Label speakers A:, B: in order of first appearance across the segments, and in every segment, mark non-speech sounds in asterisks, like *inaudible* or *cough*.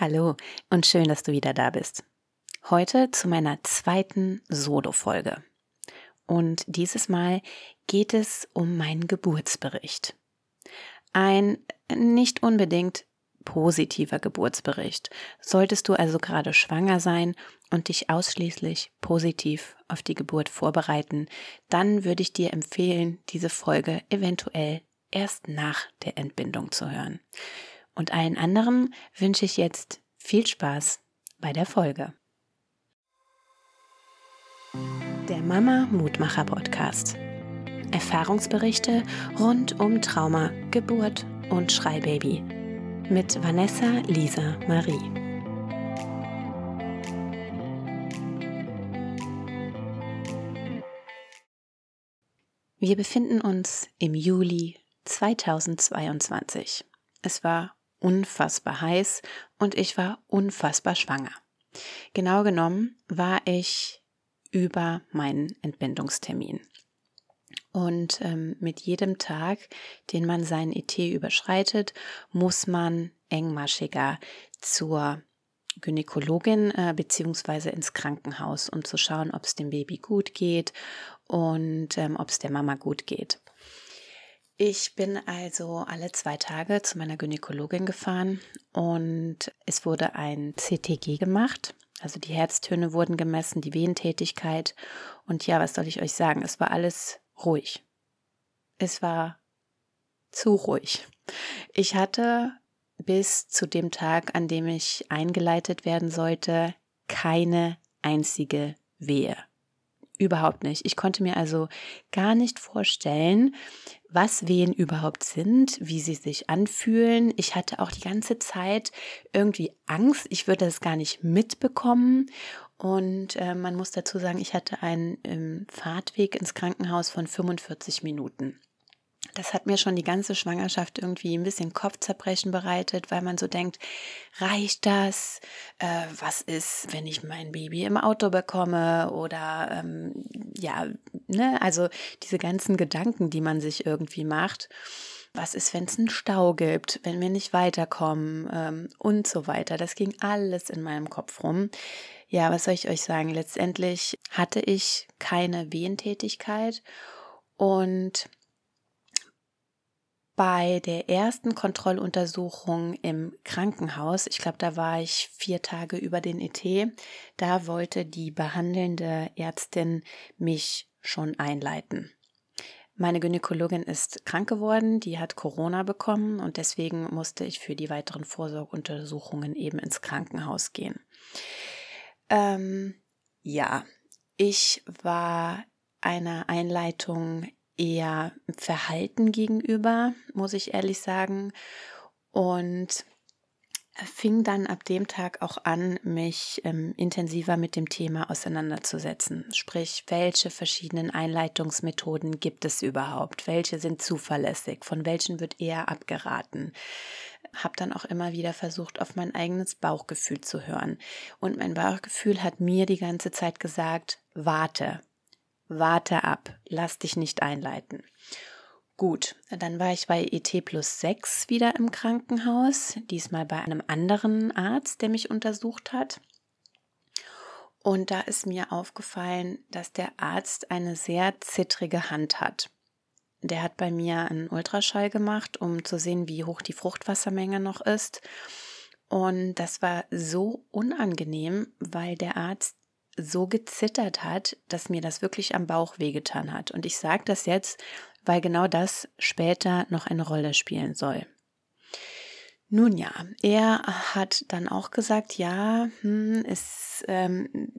A: Hallo und schön, dass du wieder da bist. Heute zu meiner zweiten Solo-Folge. Und dieses Mal geht es um meinen Geburtsbericht. Ein nicht unbedingt positiver Geburtsbericht. Solltest du also gerade schwanger sein und dich ausschließlich positiv auf die Geburt vorbereiten, dann würde ich dir empfehlen, diese Folge eventuell erst nach der Entbindung zu hören. Und allen anderen wünsche ich jetzt viel Spaß bei der Folge. Der Mama Mutmacher Podcast. Erfahrungsberichte rund um Trauma, Geburt und Schreibaby. Mit Vanessa Lisa Marie. Wir befinden uns im Juli 2022. Es war unfassbar heiß und ich war unfassbar schwanger. Genau genommen war ich über meinen Entbindungstermin. Und ähm, mit jedem Tag, den man seinen ET überschreitet, muss man engmaschiger zur Gynäkologin äh, beziehungsweise ins Krankenhaus, um zu schauen, ob es dem Baby gut geht und ähm, ob es der Mama gut geht. Ich bin also alle zwei Tage zu meiner Gynäkologin gefahren und es wurde ein CTG gemacht. Also die Herztöne wurden gemessen, die Wehentätigkeit. Und ja, was soll ich euch sagen? Es war alles ruhig. Es war zu ruhig. Ich hatte bis zu dem Tag, an dem ich eingeleitet werden sollte, keine einzige Wehe. Überhaupt nicht. Ich konnte mir also gar nicht vorstellen, was Wehen überhaupt sind, wie sie sich anfühlen. Ich hatte auch die ganze Zeit irgendwie Angst, ich würde das gar nicht mitbekommen. Und äh, man muss dazu sagen, ich hatte einen ähm, Fahrtweg ins Krankenhaus von 45 Minuten das hat mir schon die ganze Schwangerschaft irgendwie ein bisschen Kopfzerbrechen bereitet, weil man so denkt, reicht das? Äh, was ist, wenn ich mein Baby im Auto bekomme? Oder ähm, ja, ne, also diese ganzen Gedanken, die man sich irgendwie macht. Was ist, wenn es einen Stau gibt, wenn wir nicht weiterkommen ähm, und so weiter. Das ging alles in meinem Kopf rum. Ja, was soll ich euch sagen? Letztendlich hatte ich keine Wehentätigkeit und bei der ersten Kontrolluntersuchung im Krankenhaus, ich glaube, da war ich vier Tage über den ET, da wollte die behandelnde Ärztin mich schon einleiten. Meine Gynäkologin ist krank geworden, die hat Corona bekommen und deswegen musste ich für die weiteren Vorsorgeuntersuchungen eben ins Krankenhaus gehen. Ähm, ja, ich war einer Einleitung eher verhalten gegenüber, muss ich ehrlich sagen. Und fing dann ab dem Tag auch an, mich ähm, intensiver mit dem Thema auseinanderzusetzen. Sprich, welche verschiedenen Einleitungsmethoden gibt es überhaupt? Welche sind zuverlässig? Von welchen wird eher abgeraten? Hab dann auch immer wieder versucht, auf mein eigenes Bauchgefühl zu hören. Und mein Bauchgefühl hat mir die ganze Zeit gesagt, warte, warte ab, lass dich nicht einleiten. Gut, dann war ich bei ET plus 6 wieder im Krankenhaus, diesmal bei einem anderen Arzt, der mich untersucht hat. Und da ist mir aufgefallen, dass der Arzt eine sehr zittrige Hand hat. Der hat bei mir einen Ultraschall gemacht, um zu sehen, wie hoch die Fruchtwassermenge noch ist. Und das war so unangenehm, weil der Arzt so gezittert hat, dass mir das wirklich am Bauch wehgetan hat. Und ich sage das jetzt, weil genau das später noch eine Rolle spielen soll. Nun ja, er hat dann auch gesagt, ja, hm, es ähm,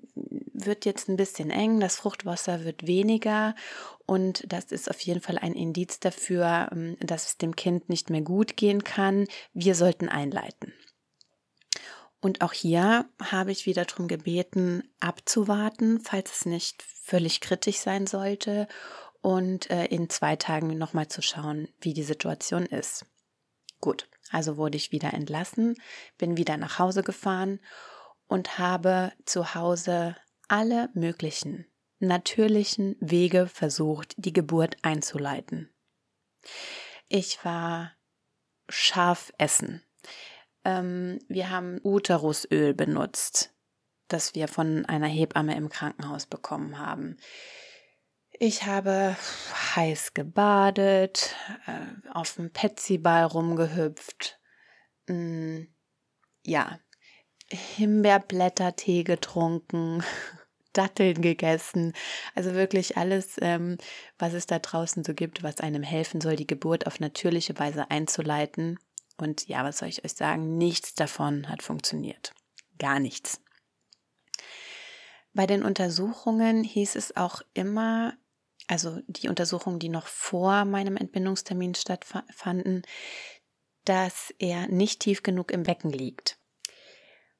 A: wird jetzt ein bisschen eng, das Fruchtwasser wird weniger und das ist auf jeden Fall ein Indiz dafür, ähm, dass es dem Kind nicht mehr gut gehen kann. Wir sollten einleiten. Und auch hier habe ich wieder darum gebeten, abzuwarten, falls es nicht völlig kritisch sein sollte und äh, in zwei Tagen nochmal zu schauen, wie die Situation ist. Gut, also wurde ich wieder entlassen, bin wieder nach Hause gefahren und habe zu Hause alle möglichen natürlichen Wege versucht, die Geburt einzuleiten. Ich war scharf essen Ähm, wir haben Uterusöl benutzt, das wir von einer Hebamme im Krankenhaus bekommen haben. Ich habe heiß gebadet, äh, auf dem Petsyball rumgehüpft. Mm, ja, Himbeerblättertee getrunken, *laughs* Datteln gegessen. Also wirklich alles, ähm, was es da draußen so gibt, was einem helfen soll, die Geburt auf natürliche Weise einzuleiten. Und ja, was soll ich euch sagen? Nichts davon hat funktioniert. Gar nichts. Bei den Untersuchungen hieß es auch immer, also die Untersuchungen, die noch vor meinem Entbindungstermin stattfanden, dass er nicht tief genug im Becken liegt.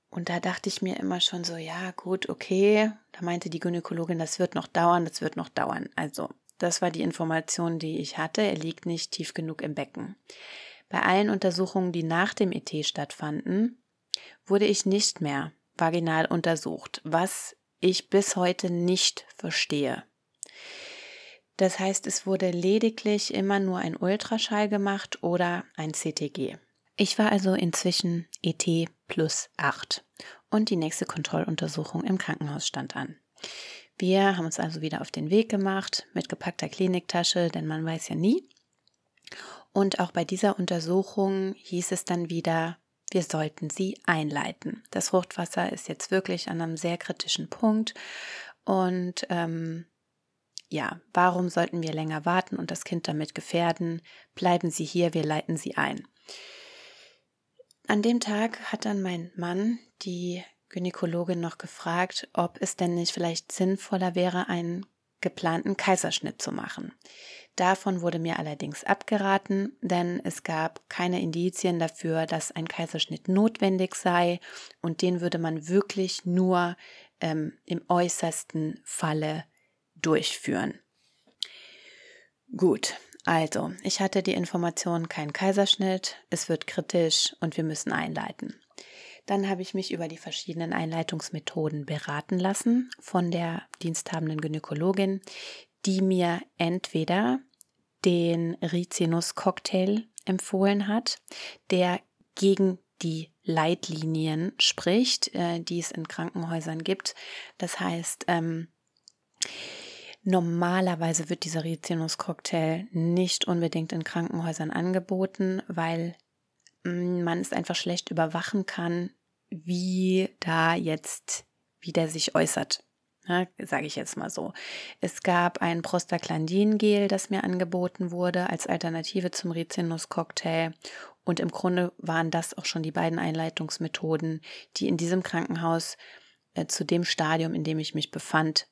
A: Und da dachte ich mir immer schon so, ja, gut, okay. Da meinte die Gynäkologin, das wird noch dauern, das wird noch dauern. Also, das war die Information, die ich hatte. Er liegt nicht tief genug im Becken. Bei allen Untersuchungen, die nach dem ET stattfanden, wurde ich nicht mehr vaginal untersucht, was ich bis heute nicht verstehe. Das heißt, es wurde lediglich immer nur ein Ultraschall gemacht oder ein CTG. Ich war also inzwischen ET plus 8 und die nächste Kontrolluntersuchung im Krankenhaus stand an. Wir haben uns also wieder auf den Weg gemacht mit gepackter Kliniktasche, denn man weiß ja nie. Und auch bei dieser Untersuchung hieß es dann wieder, wir sollten sie einleiten. Das Fruchtwasser ist jetzt wirklich an einem sehr kritischen Punkt und ähm, ja, warum sollten wir länger warten und das Kind damit gefährden? Bleiben Sie hier, wir leiten Sie ein. An dem Tag hat dann mein Mann die Gynäkologin noch gefragt, ob es denn nicht vielleicht sinnvoller wäre, einen geplanten Kaiserschnitt zu machen. Davon wurde mir allerdings abgeraten, denn es gab keine Indizien dafür, dass ein Kaiserschnitt notwendig sei und den würde man wirklich nur ähm, im äußersten Falle durchführen. Gut, also, ich hatte die Information, kein Kaiserschnitt, es wird kritisch und wir müssen einleiten. Dann habe ich mich über die verschiedenen Einleitungsmethoden beraten lassen von der diensthabenden Gynäkologin, die mir entweder den Rizinus-Cocktail empfohlen hat, der gegen die Leitlinien spricht, äh, die es in Krankenhäusern gibt. Das heißt, ähm, Normalerweise wird dieser Rizinus-Cocktail nicht unbedingt in Krankenhäusern angeboten, weil man es einfach schlecht überwachen kann, wie da jetzt, wie der sich äußert. Ja, Sage ich jetzt mal so. Es gab ein Prostaglandin-Gel, das mir angeboten wurde als Alternative zum Rizinus-Cocktail. Und im Grunde waren das auch schon die beiden Einleitungsmethoden, die in diesem Krankenhaus äh, zu dem Stadium, in dem ich mich befand,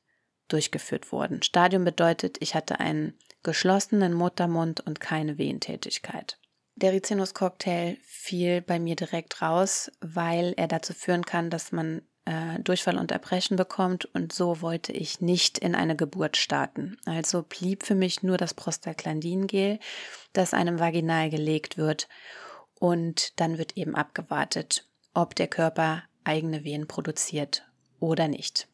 A: durchgeführt wurden. Stadium bedeutet, ich hatte einen geschlossenen Muttermund und keine Wehentätigkeit. Der Rizinus-Cocktail fiel bei mir direkt raus, weil er dazu führen kann, dass man äh, Durchfall und Erbrechen bekommt und so wollte ich nicht in eine Geburt starten. Also blieb für mich nur das Prostaglandin-Gel, das einem vaginal gelegt wird und dann wird eben abgewartet, ob der Körper eigene Wehen produziert oder nicht.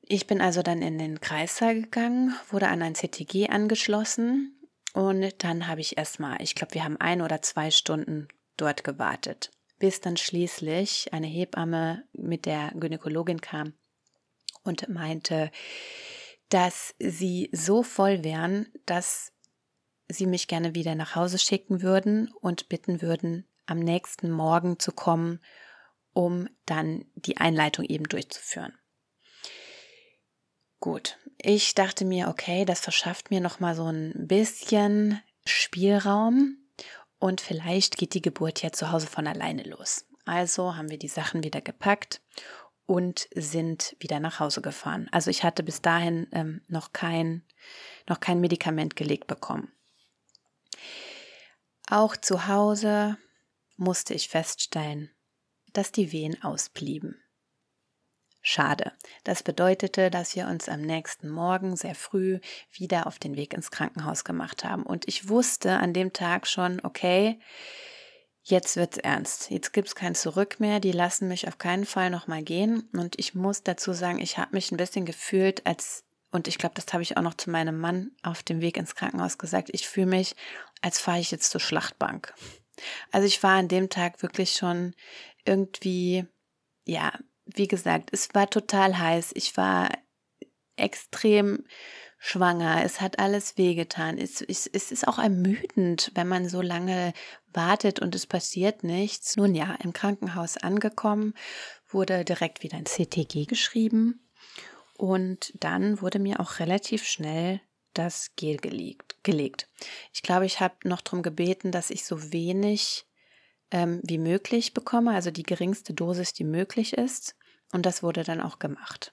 A: Ich bin also dann in den Kreissaal gegangen, wurde an ein CTG angeschlossen und dann habe ich erstmal, ich glaube, wir haben ein oder zwei Stunden dort gewartet, bis dann schließlich eine Hebamme mit der Gynäkologin kam und meinte, dass sie so voll wären, dass sie mich gerne wieder nach Hause schicken würden und bitten würden, am nächsten Morgen zu kommen, um dann die Einleitung eben durchzuführen. Gut, ich dachte mir, okay, das verschafft mir noch mal so ein bisschen Spielraum und vielleicht geht die Geburt ja zu Hause von alleine los. Also haben wir die Sachen wieder gepackt und sind wieder nach Hause gefahren. Also ich hatte bis dahin ähm, noch kein noch kein Medikament gelegt bekommen. Auch zu Hause musste ich feststellen, dass die Wehen ausblieben. Schade. Das bedeutete, dass wir uns am nächsten Morgen sehr früh wieder auf den Weg ins Krankenhaus gemacht haben. Und ich wusste an dem Tag schon, okay, jetzt wird's ernst. Jetzt gibt's kein Zurück mehr. Die lassen mich auf keinen Fall nochmal gehen. Und ich muss dazu sagen, ich habe mich ein bisschen gefühlt, als und ich glaube, das habe ich auch noch zu meinem Mann auf dem Weg ins Krankenhaus gesagt. Ich fühle mich, als fahre ich jetzt zur Schlachtbank. Also ich war an dem Tag wirklich schon irgendwie, ja, wie gesagt, es war total heiß. Ich war extrem schwanger. Es hat alles wehgetan. Es, es, es ist auch ermüdend, wenn man so lange wartet und es passiert nichts. Nun ja, im Krankenhaus angekommen, wurde direkt wieder ein CTG geschrieben und dann wurde mir auch relativ schnell das Gel gelegt. gelegt. Ich glaube, ich habe noch darum gebeten, dass ich so wenig ähm, wie möglich bekomme, also die geringste Dosis, die möglich ist. Und das wurde dann auch gemacht.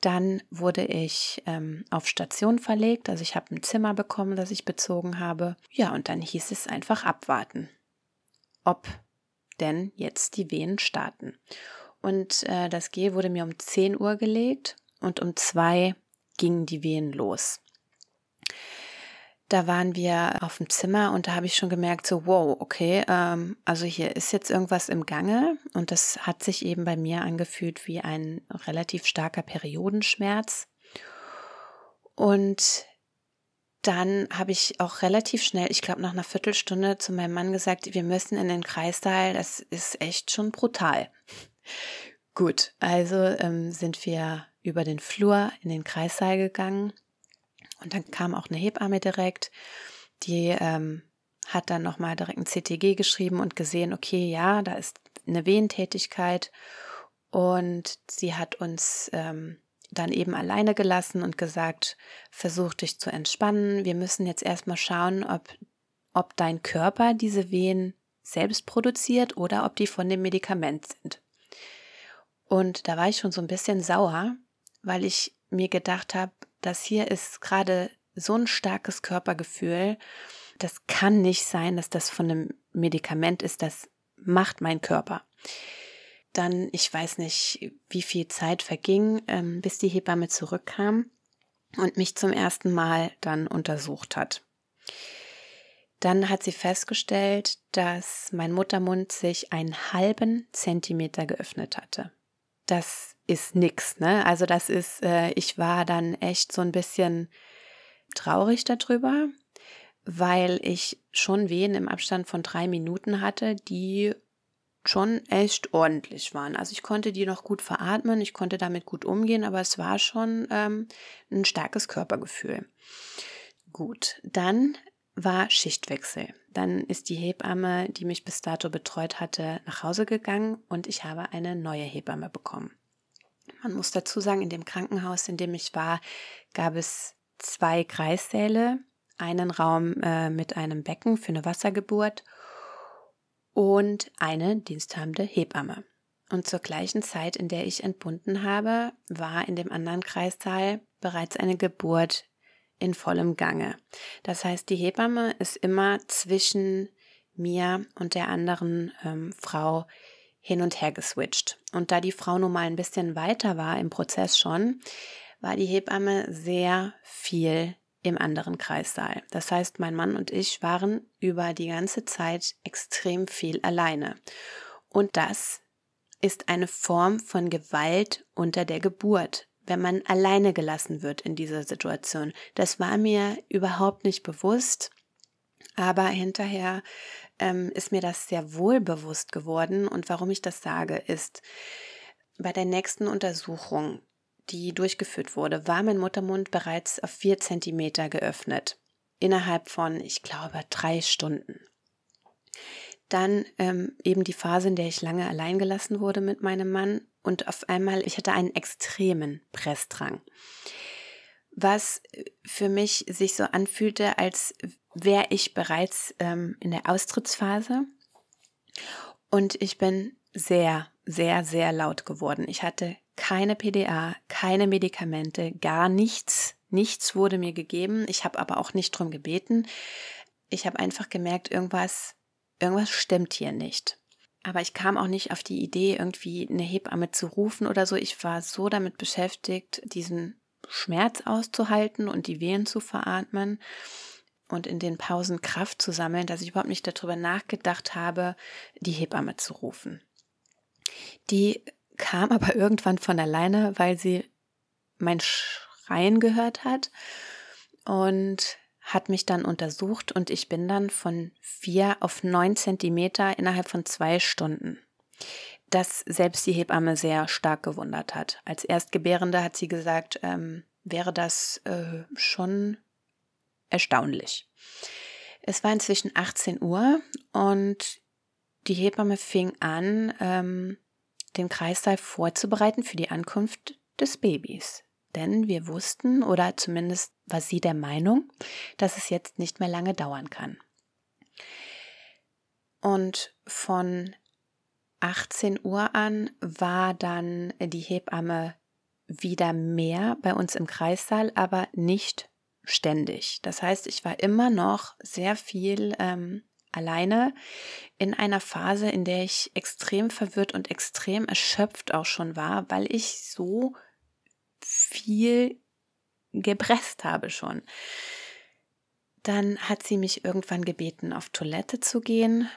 A: Dann wurde ich ähm, auf Station verlegt, also ich habe ein Zimmer bekommen, das ich bezogen habe. Ja, und dann hieß es einfach abwarten, ob denn jetzt die Wehen starten. Und äh, das G wurde mir um 10 Uhr gelegt und um 2 gingen die Wehen los da waren wir auf dem Zimmer und da habe ich schon gemerkt, so, wow, okay, ähm, also hier ist jetzt irgendwas im Gange und das hat sich eben bei mir angefühlt wie ein relativ starker Periodenschmerz. Und dann habe ich auch relativ schnell, ich glaube nach einer Viertelstunde zu meinem Mann gesagt, wir müssen in den Kreissaal, das ist echt schon brutal. Gut, also ähm, sind wir über den Flur in den Kreissaal gegangen und dann kam auch eine Hebamme direkt, die ähm, hat dann nochmal direkt ein CTG geschrieben und gesehen, okay, ja, da ist eine Wehentätigkeit. Und sie hat uns ähm, dann eben alleine gelassen und gesagt, versuch dich zu entspannen. Wir müssen jetzt erstmal schauen, ob, ob dein Körper diese Wehen selbst produziert oder ob die von dem Medikament sind. Und da war ich schon so ein bisschen sauer, weil ich mir gedacht habe, das hier ist gerade so ein starkes Körpergefühl. Das kann nicht sein, dass das von einem Medikament ist. Das macht mein Körper. Dann, ich weiß nicht, wie viel Zeit verging, ähm, bis die Hebamme zurückkam und mich zum ersten Mal dann untersucht hat. Dann hat sie festgestellt, dass mein Muttermund sich einen halben Zentimeter geöffnet hatte. Das ist nix, ne? Also das ist, äh, ich war dann echt so ein bisschen traurig darüber, weil ich schon Wehen im Abstand von drei Minuten hatte, die schon echt ordentlich waren. Also ich konnte die noch gut veratmen, ich konnte damit gut umgehen, aber es war schon ähm, ein starkes Körpergefühl. Gut, dann war Schichtwechsel. Dann ist die Hebamme, die mich bis dato betreut hatte, nach Hause gegangen und ich habe eine neue Hebamme bekommen. Man muss dazu sagen, in dem Krankenhaus, in dem ich war, gab es zwei Kreissäle, einen Raum äh, mit einem Becken für eine Wassergeburt und eine diensthabende Hebamme. Und zur gleichen Zeit, in der ich entbunden habe, war in dem anderen Kreissaal bereits eine Geburt in vollem Gange. Das heißt, die Hebamme ist immer zwischen mir und der anderen ähm, Frau hin und her geswitcht. Und da die Frau nun mal ein bisschen weiter war im Prozess schon, war die Hebamme sehr viel im anderen Kreissaal. Das heißt, mein Mann und ich waren über die ganze Zeit extrem viel alleine. Und das ist eine Form von Gewalt unter der Geburt, wenn man alleine gelassen wird in dieser Situation. Das war mir überhaupt nicht bewusst, aber hinterher ähm, ist mir das sehr wohl bewusst geworden. Und warum ich das sage, ist, bei der nächsten Untersuchung, die durchgeführt wurde, war mein Muttermund bereits auf vier Zentimeter geöffnet. Innerhalb von, ich glaube, drei Stunden. Dann ähm, eben die Phase, in der ich lange allein gelassen wurde mit meinem Mann und auf einmal, ich hatte einen extremen Pressdrang was für mich sich so anfühlte, als wäre ich bereits ähm, in der Austrittsphase. Und ich bin sehr, sehr, sehr laut geworden. Ich hatte keine PDA, keine Medikamente, gar nichts. Nichts wurde mir gegeben. Ich habe aber auch nicht drum gebeten. Ich habe einfach gemerkt, irgendwas, irgendwas stimmt hier nicht. Aber ich kam auch nicht auf die Idee, irgendwie eine Hebamme zu rufen oder so. Ich war so damit beschäftigt, diesen Schmerz auszuhalten und die Wehen zu veratmen und in den Pausen Kraft zu sammeln, dass ich überhaupt nicht darüber nachgedacht habe, die Hebamme zu rufen. Die kam *laughs* aber irgendwann von alleine, weil sie mein Schreien gehört hat und hat mich dann untersucht und ich bin dann von vier auf neun Zentimeter innerhalb von zwei Stunden. Das selbst die Hebamme sehr stark gewundert hat. Als Erstgebärende hat sie gesagt, ähm, wäre das äh, schon erstaunlich. Es war inzwischen 18 Uhr und die Hebamme fing an, ähm, den Kreißsaal vorzubereiten für die Ankunft des Babys. Denn wir wussten, oder zumindest war sie der Meinung, dass es jetzt nicht mehr lange dauern kann. Und von 18 Uhr an war dann die Hebamme wieder mehr bei uns im Kreissaal, aber nicht ständig. Das heißt, ich war immer noch sehr viel ähm, alleine in einer Phase, in der ich extrem verwirrt und extrem erschöpft auch schon war, weil ich so viel gepresst habe schon. Dann hat sie mich irgendwann gebeten, auf Toilette zu gehen,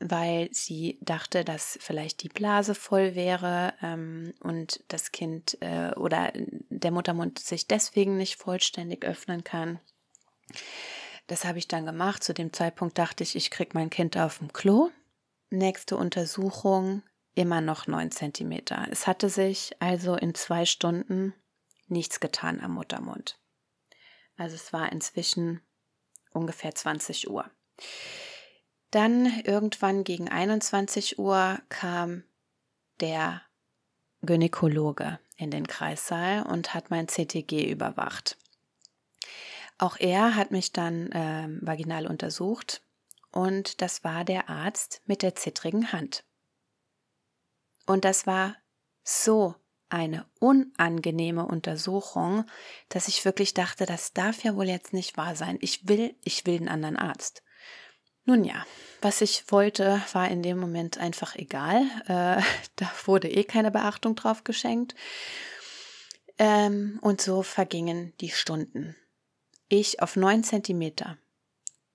A: weil sie dachte, dass vielleicht die Blase voll wäre ähm, und das Kind äh, oder der Muttermund sich deswegen nicht vollständig öffnen kann. Das habe ich dann gemacht. Zu dem Zeitpunkt dachte ich, ich kriege mein Kind auf dem Klo. Nächste Untersuchung, immer noch 9 cm. Es hatte sich also in zwei Stunden nichts getan am Muttermund. Also es war inzwischen ungefähr 20 Uhr. Dann irgendwann gegen 21 Uhr kam der Gynäkologe in den Kreissaal und hat mein CTG überwacht. Auch er hat mich dann äh, vaginal untersucht und das war der Arzt mit der zittrigen Hand. Und das war so eine unangenehme Untersuchung, dass ich wirklich dachte, das darf ja wohl jetzt nicht wahr sein. Ich will, ich will einen anderen Arzt. Nun ja, was ich wollte, war in dem Moment einfach egal. Äh, *laughs* da wurde eh keine Beachtung drauf geschenkt. Ähm, und so vergingen die Stunden. Ich auf neun Zentimeter.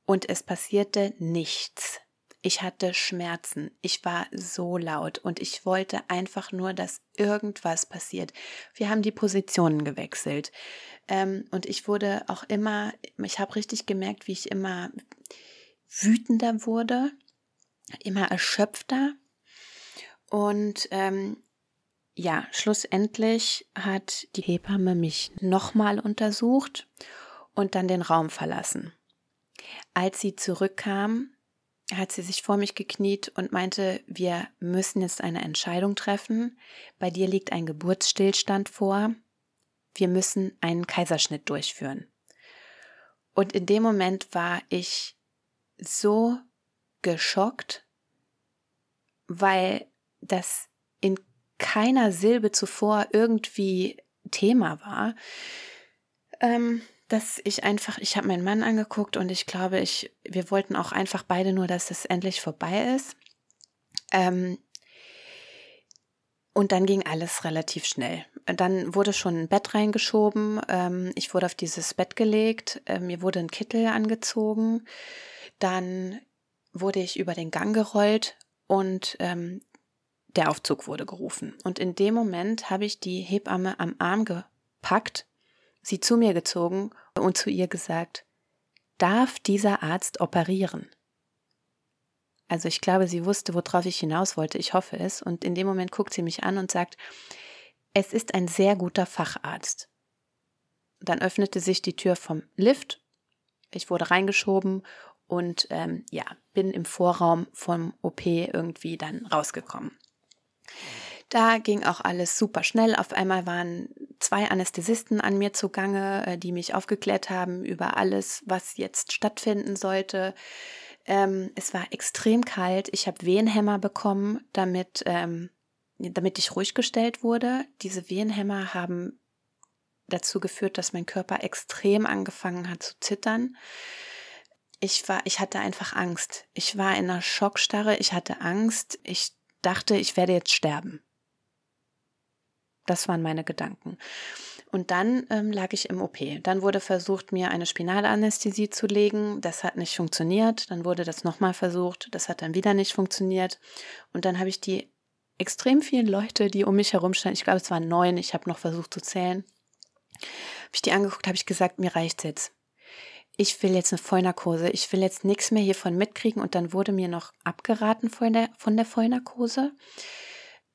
A: Und es passierte nichts. Ich hatte Schmerzen. Ich war so laut und ich wollte einfach nur, dass irgendwas passiert. Wir haben die Positionen gewechselt. Ähm, und ich wurde auch immer, ich habe richtig gemerkt, wie ich immer wütender wurde, immer erschöpfter. Und ähm, ja, schlussendlich hat die Hebamme mich nochmal untersucht und dann den Raum verlassen. Als sie zurückkam, hat sie sich vor mich gekniet und meinte, wir müssen jetzt eine Entscheidung treffen. Bei dir liegt ein Geburtsstillstand vor. Wir müssen einen Kaiserschnitt durchführen. Und in dem Moment war ich so geschockt, weil das in keiner Silbe zuvor irgendwie Thema war. Ähm, dass ich einfach, ich habe meinen Mann angeguckt und ich glaube, ich, wir wollten auch einfach beide nur, dass es endlich vorbei ist. Ähm, und dann ging alles relativ schnell. Dann wurde schon ein Bett reingeschoben. Ähm, ich wurde auf dieses Bett gelegt. Äh, mir wurde ein Kittel angezogen. Dann wurde ich über den Gang gerollt und ähm, der Aufzug wurde gerufen. Und in dem Moment habe ich die Hebamme am Arm gepackt, sie zu mir gezogen und zu ihr gesagt, darf dieser Arzt operieren? Also ich glaube, sie wusste, worauf ich hinaus wollte, ich hoffe es, und in dem Moment guckt sie mich an und sagt, es ist ein sehr guter Facharzt. Dann öffnete sich die Tür vom Lift, ich wurde reingeschoben und ähm, ja, bin im Vorraum vom OP irgendwie dann rausgekommen. Da ging auch alles super schnell. Auf einmal waren zwei Anästhesisten an mir zugange, äh, die mich aufgeklärt haben über alles, was jetzt stattfinden sollte. Ähm, es war extrem kalt. Ich habe Wehenhämmer bekommen, damit, ähm, damit ich ruhig gestellt wurde. Diese Wehenhämmer haben dazu geführt, dass mein Körper extrem angefangen hat zu zittern. Ich war, ich hatte einfach Angst. Ich war in einer Schockstarre. Ich hatte Angst. Ich dachte, ich werde jetzt sterben. Das waren meine Gedanken. Und dann ähm, lag ich im OP. Dann wurde versucht, mir eine Spinalanästhesie zu legen. Das hat nicht funktioniert. Dann wurde das nochmal versucht. Das hat dann wieder nicht funktioniert. Und dann habe ich die extrem vielen Leute, die um mich herum standen, ich glaube, es waren neun, ich habe noch versucht zu zählen, habe ich die angeguckt, habe ich gesagt, mir reicht's jetzt. ich will jetzt eine Vollnarkose, ich will jetzt nichts mehr hiervon mitkriegen und dann wurde mir noch abgeraten von der, von der Vollnarkose.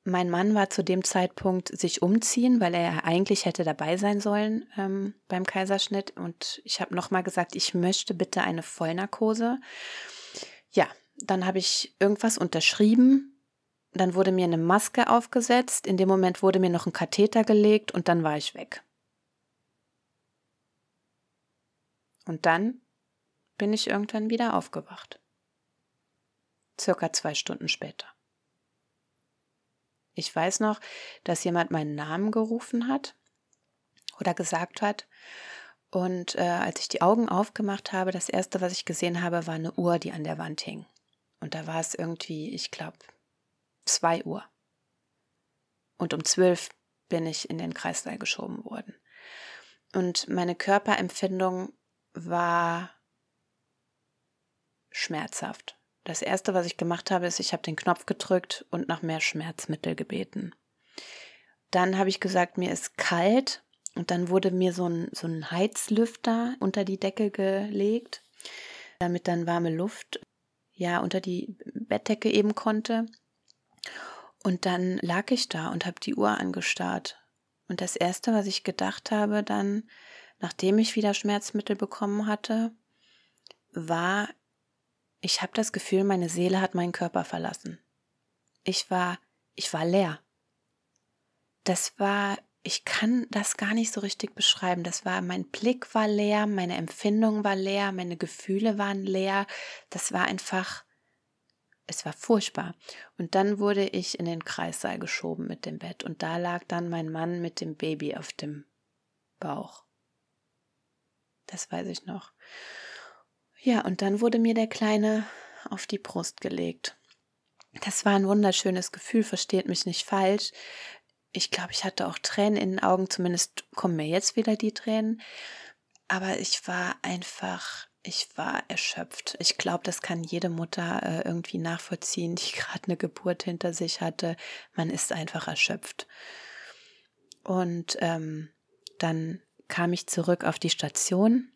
A: Mein Mann war zu dem Zeitpunkt sich umziehen, weil er eigentlich hätte dabei sein sollen ähm, beim Kaiserschnitt. Und ich habe nochmal gesagt, ich möchte bitte eine Vollnarkose. Ja, dann habe ich irgendwas unterschrieben. Dann wurde mir eine Maske aufgesetzt. In dem Moment wurde mir noch ein Katheter gelegt und dann war ich weg. Und dann bin ich irgendwann wieder aufgewacht. Circa zwei Stunden später. Ich weiß noch, dass jemand meinen Namen gerufen hat oder gesagt hat. Und äh, als ich die Augen aufgemacht habe, das erste, was ich gesehen habe, war eine Uhr, die an der Wand hing. Und da war es irgendwie, ich glaube, zwei Uhr. Und um zwölf bin ich in den Kreißsaal geschoben worden. Und meine Körperempfindung war schmerzhaft. Das erste, was ich gemacht habe, ist, ich habe den Knopf gedrückt und nach mehr Schmerzmittel gebeten. Dann habe ich gesagt, mir ist kalt und dann wurde mir so ein, so ein Heizlüfter unter die Decke gelegt, damit dann warme Luft ja unter die Bettdecke eben konnte. Und dann lag ich da und habe die Uhr angestarrt. Und das erste, was ich gedacht habe, dann, nachdem ich wieder Schmerzmittel bekommen hatte, war, ich habe das Gefühl, meine Seele hat meinen Körper verlassen. Ich war, ich war leer. Das war, ich kann das gar nicht so richtig beschreiben. Das war, mein Blick war leer, meine Empfindung war leer, meine Gefühle waren leer. Das war einfach, es war furchtbar. Und dann wurde ich in den Kreissaal geschoben mit dem Bett und da lag dann mein Mann mit dem Baby auf dem Bauch. Das weiß ich noch. Ja, und dann wurde mir der Kleine auf die Brust gelegt. Das war ein wunderschönes Gefühl, versteht mich nicht falsch. Ich glaube, ich hatte auch Tränen in den Augen, zumindest kommen mir jetzt wieder die Tränen. Aber ich war einfach, ich war erschöpft. Ich glaube, das kann jede Mutter äh, irgendwie nachvollziehen, die *laughs* gerade eine Geburt hinter sich hatte. Man ist einfach erschöpft. Und ähm, dann kam ich zurück auf die Station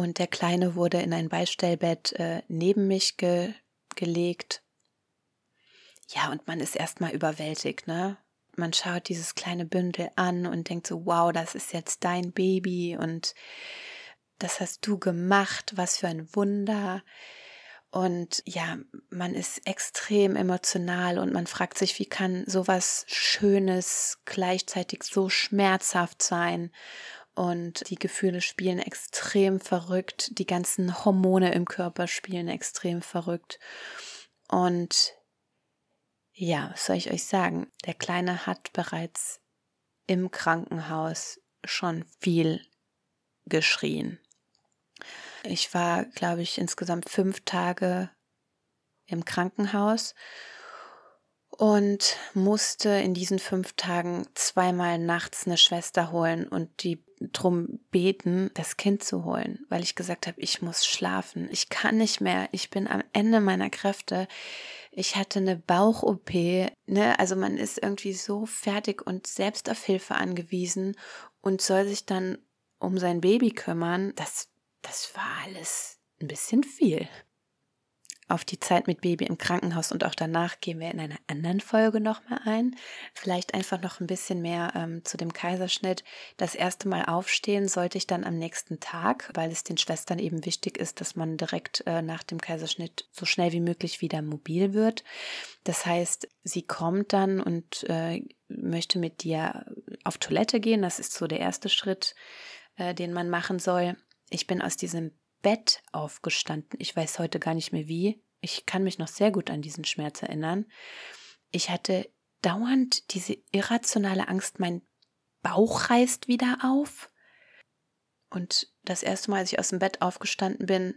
A: und der Kleine wurde in ein Beistellbett äh, neben mich ge gelegt. Ja, und man ist erstmal überwältigt, ne? Man schaut dieses kleine Bündel an und denkt so, wow, das ist jetzt dein Baby und das hast du gemacht, was für ein Wunder. Und ja, man ist extrem emotional und man fragt sich, wie kann sowas Schönes gleichzeitig so schmerzhaft sein? Und die Gefühle spielen extrem verrückt, die ganzen Hormone im Körper spielen extrem verrückt. Und ja, was soll ich euch sagen? Der Kleine hat bereits im Krankenhaus schon viel geschrien. Ich war, glaube ich, insgesamt fünf Tage im Krankenhaus und musste in diesen fünf Tagen zweimal nachts eine Schwester holen und die drum beten, das Kind zu holen, weil ich gesagt habe, ich muss schlafen, ich kann nicht mehr, ich bin am Ende meiner Kräfte. Ich hatte eine Bauch-OP, ne? Also man ist irgendwie so fertig und selbst auf Hilfe angewiesen und soll sich dann um sein Baby kümmern. Das, das war alles ein bisschen viel. Auf die Zeit mit Baby im Krankenhaus und auch danach gehen wir in einer anderen Folge nochmal ein. Vielleicht einfach noch ein bisschen mehr ähm, zu dem Kaiserschnitt. Das erste Mal aufstehen sollte ich dann am nächsten Tag, weil es den Schwestern eben wichtig ist, dass man direkt äh, nach dem Kaiserschnitt so schnell wie möglich wieder mobil wird. Das heißt, sie kommt dann und äh, möchte mit dir auf Toilette gehen. Das ist so der erste Schritt, äh, den man machen soll. Ich bin aus diesem Bett aufgestanden. Ich weiß heute gar nicht mehr wie. Ich kann mich noch sehr gut an diesen Schmerz erinnern. Ich hatte dauernd diese irrationale Angst, mein Bauch reißt wieder auf. Und das erste Mal, als ich aus dem Bett aufgestanden bin,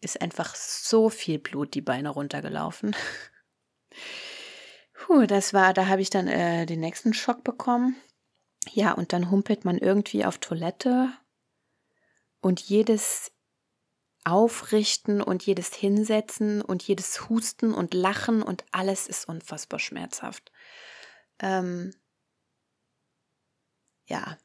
A: ist einfach so viel Blut die Beine runtergelaufen. *laughs* Puh, das war, da habe ich dann äh, den nächsten Schock bekommen. Ja, und dann humpelt man irgendwie auf Toilette und jedes Aufrichten und jedes Hinsetzen und jedes Husten und Lachen und alles ist unfassbar schmerzhaft. Ähm, ja,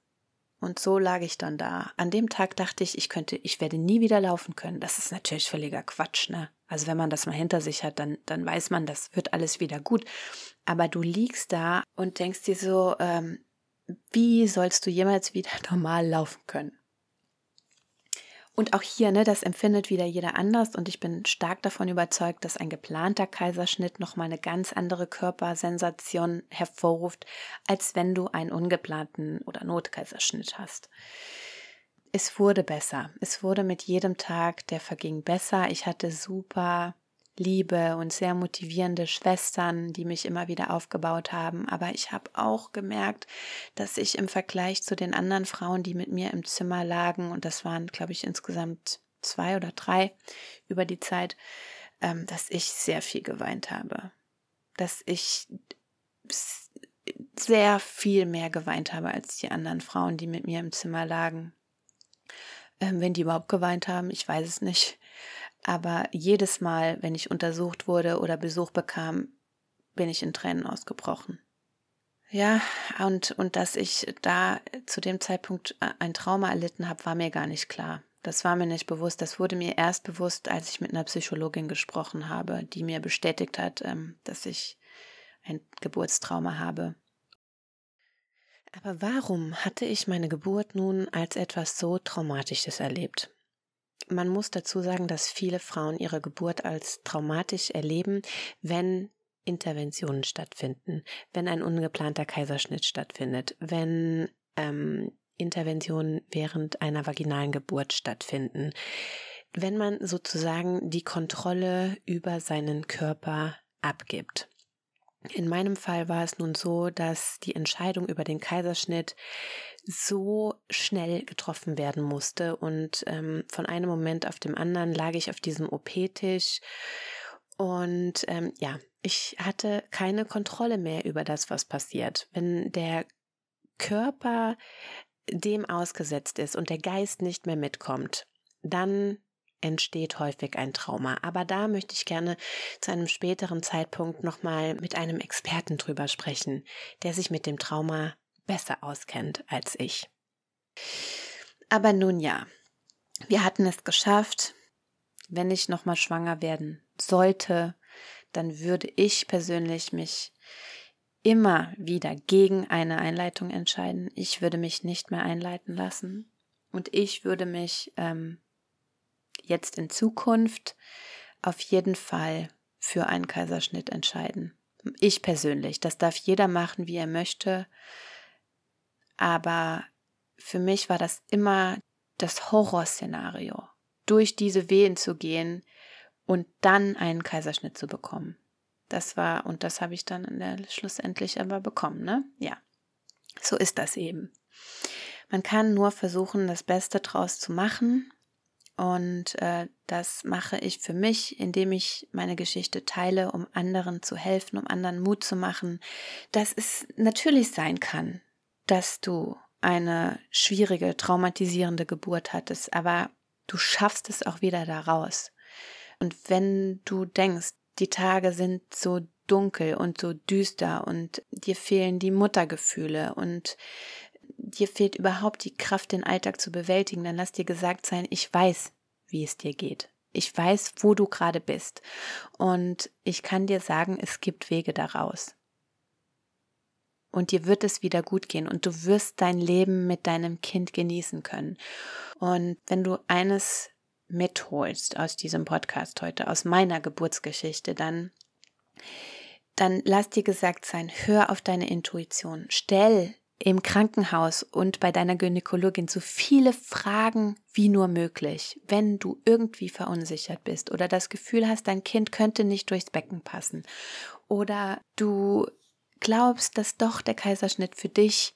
A: Und so lag ich dann da. An dem Tag dachte ich, ich könnte, ich werde nie wieder laufen können. Das ist natürlich völliger Quatsch, ne? Also wenn man das mal hinter sich hat, dann, dann weiß man, das wird alles wieder gut. Aber du liegst da und denkst dir so, ähm, wie sollst du jemals wieder *laughs* normal laufen können? Und auch hier, ne, das empfindet wieder jeder anders und ich bin stark davon überzeugt, dass ein geplanter Kaiserschnitt nochmal eine ganz andere Körpersensation hervorruft, als wenn du einen ungeplanten oder Notkaiserschnitt hast. Es wurde besser. Es wurde mit jedem Tag, der verging, besser. Ich hatte super liebe und sehr motivierende Schwestern, die mich immer wieder aufgebaut haben. Aber ich habe auch gemerkt, dass ich im Vergleich zu den anderen Frauen, die mit mir im Zimmer lagen, und das waren, glaube ich, insgesamt zwei oder drei über die Zeit, ähm, dass ich sehr viel geweint habe. Dass ich sehr viel mehr geweint habe als die anderen Frauen, die mit mir im Zimmer lagen. Ähm, wenn die überhaupt geweint haben, ich weiß es nicht. Aber jedes Mal, wenn ich untersucht wurde oder Besuch bekam, bin ich in Tränen ausgebrochen. Ja, und, und dass ich da zu dem Zeitpunkt ein Trauma erlitten habe, war mir gar nicht klar. Das war mir nicht bewusst. Das wurde mir erst bewusst, als ich mit einer Psychologin gesprochen habe, die mir bestätigt hat, ähm, dass ich ein Geburtstrauma habe. Aber warum hatte ich meine Geburt nun als etwas so Traumatisches erlebt? Man muss dazu sagen, dass viele Frauen ihre Geburt als traumatisch erleben, wenn Interventionen stattfinden, wenn ein ungeplanter Kaiserschnitt stattfindet, wenn ähm, Interventionen während einer vaginalen Geburt stattfinden, wenn man sozusagen die Kontrolle über seinen Körper abgibt. In meinem Fall war es nun so, dass die Entscheidung über den Kaiserschnitt so schnell getroffen werden musste. Und ähm, von einem Moment auf dem anderen lag ich auf diesem OP-Tisch. Und ähm, ja, ich hatte keine Kontrolle mehr über das, was passiert. Wenn der Körper dem ausgesetzt ist und der Geist nicht mehr mitkommt, dann entsteht häufig ein Trauma. Aber da möchte ich gerne zu einem späteren Zeitpunkt nochmal mit einem Experten drüber sprechen, der sich mit dem Trauma besser auskennt als ich. Aber nun ja, wir hatten es geschafft. Wenn ich nochmal schwanger werden sollte, dann würde ich persönlich mich immer wieder gegen eine Einleitung entscheiden. Ich würde mich nicht mehr einleiten lassen. Und ich würde mich ähm, jetzt in Zukunft auf jeden Fall für einen Kaiserschnitt entscheiden. Ich persönlich, das darf jeder machen, wie er möchte. Aber für mich war das immer das Horrorszenario, durch diese Wehen zu gehen und dann einen Kaiserschnitt zu bekommen. Das war, und das habe ich dann in der, schlussendlich aber bekommen, ne? Ja. So ist das eben. Man kann nur versuchen, das Beste draus zu machen und äh, das mache ich für mich, indem ich meine Geschichte teile, um anderen zu helfen, um anderen Mut zu machen, dass es natürlich sein kann, dass du eine schwierige, traumatisierende Geburt hattest, aber du schaffst es auch wieder da raus. Und wenn du denkst, die Tage sind so dunkel und so düster und dir fehlen die Muttergefühle und dir fehlt überhaupt die Kraft, den Alltag zu bewältigen, dann lass dir gesagt sein, ich weiß, wie es dir geht. Ich weiß, wo du gerade bist. Und ich kann dir sagen, es gibt Wege daraus. Und dir wird es wieder gut gehen und du wirst dein Leben mit deinem Kind genießen können. Und wenn du eines mitholst aus diesem Podcast heute, aus meiner Geburtsgeschichte, dann, dann lass dir gesagt sein, hör auf deine Intuition, stell im Krankenhaus und bei deiner Gynäkologin so viele Fragen wie nur möglich, wenn du irgendwie verunsichert bist oder das Gefühl hast, dein Kind könnte nicht durchs Becken passen oder du glaubst, dass doch der Kaiserschnitt für dich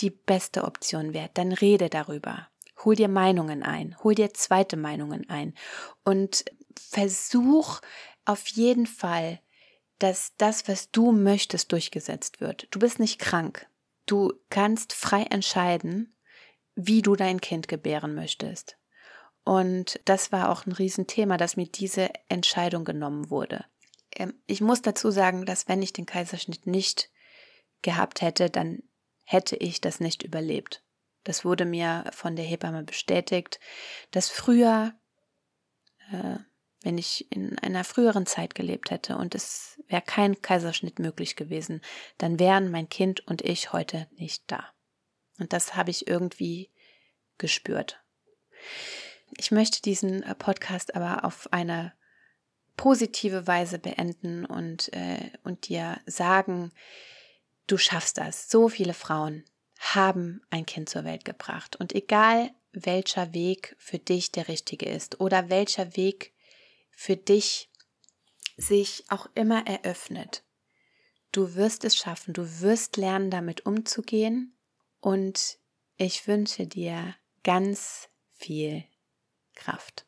A: die beste Option wäre, dann rede darüber. Hol dir Meinungen ein, hol dir zweite Meinungen ein und versuch auf jeden Fall, dass das, was du möchtest, durchgesetzt wird. Du bist nicht krank. Du kannst frei entscheiden, wie du dein Kind gebären möchtest. Und das war auch ein Riesenthema, dass mir diese Entscheidung genommen wurde. Ähm, ich muss dazu sagen, dass wenn ich den Kaiserschnitt nicht gehabt hätte, dann hätte ich das nicht überlebt. Das wurde mir von der Hebamme bestätigt, dass früher, äh, wenn ich in einer früheren Zeit gelebt hätte und es wäre kein Kaiserschnitt möglich gewesen, dann wären mein Kind und ich heute nicht da. Und das habe ich irgendwie gespürt. Ich möchte diesen äh, Podcast aber auf eine positive Weise beenden und, äh, und dir sagen, du schaffst das. So viele Frauen haben ein Kind zur Welt gebracht. Und egal welcher Weg für dich der richtige ist oder welcher Weg für dich sich auch immer eröffnet, du wirst es schaffen, du wirst lernen, damit umzugehen. Und ich wünsche dir ganz viel Kraft.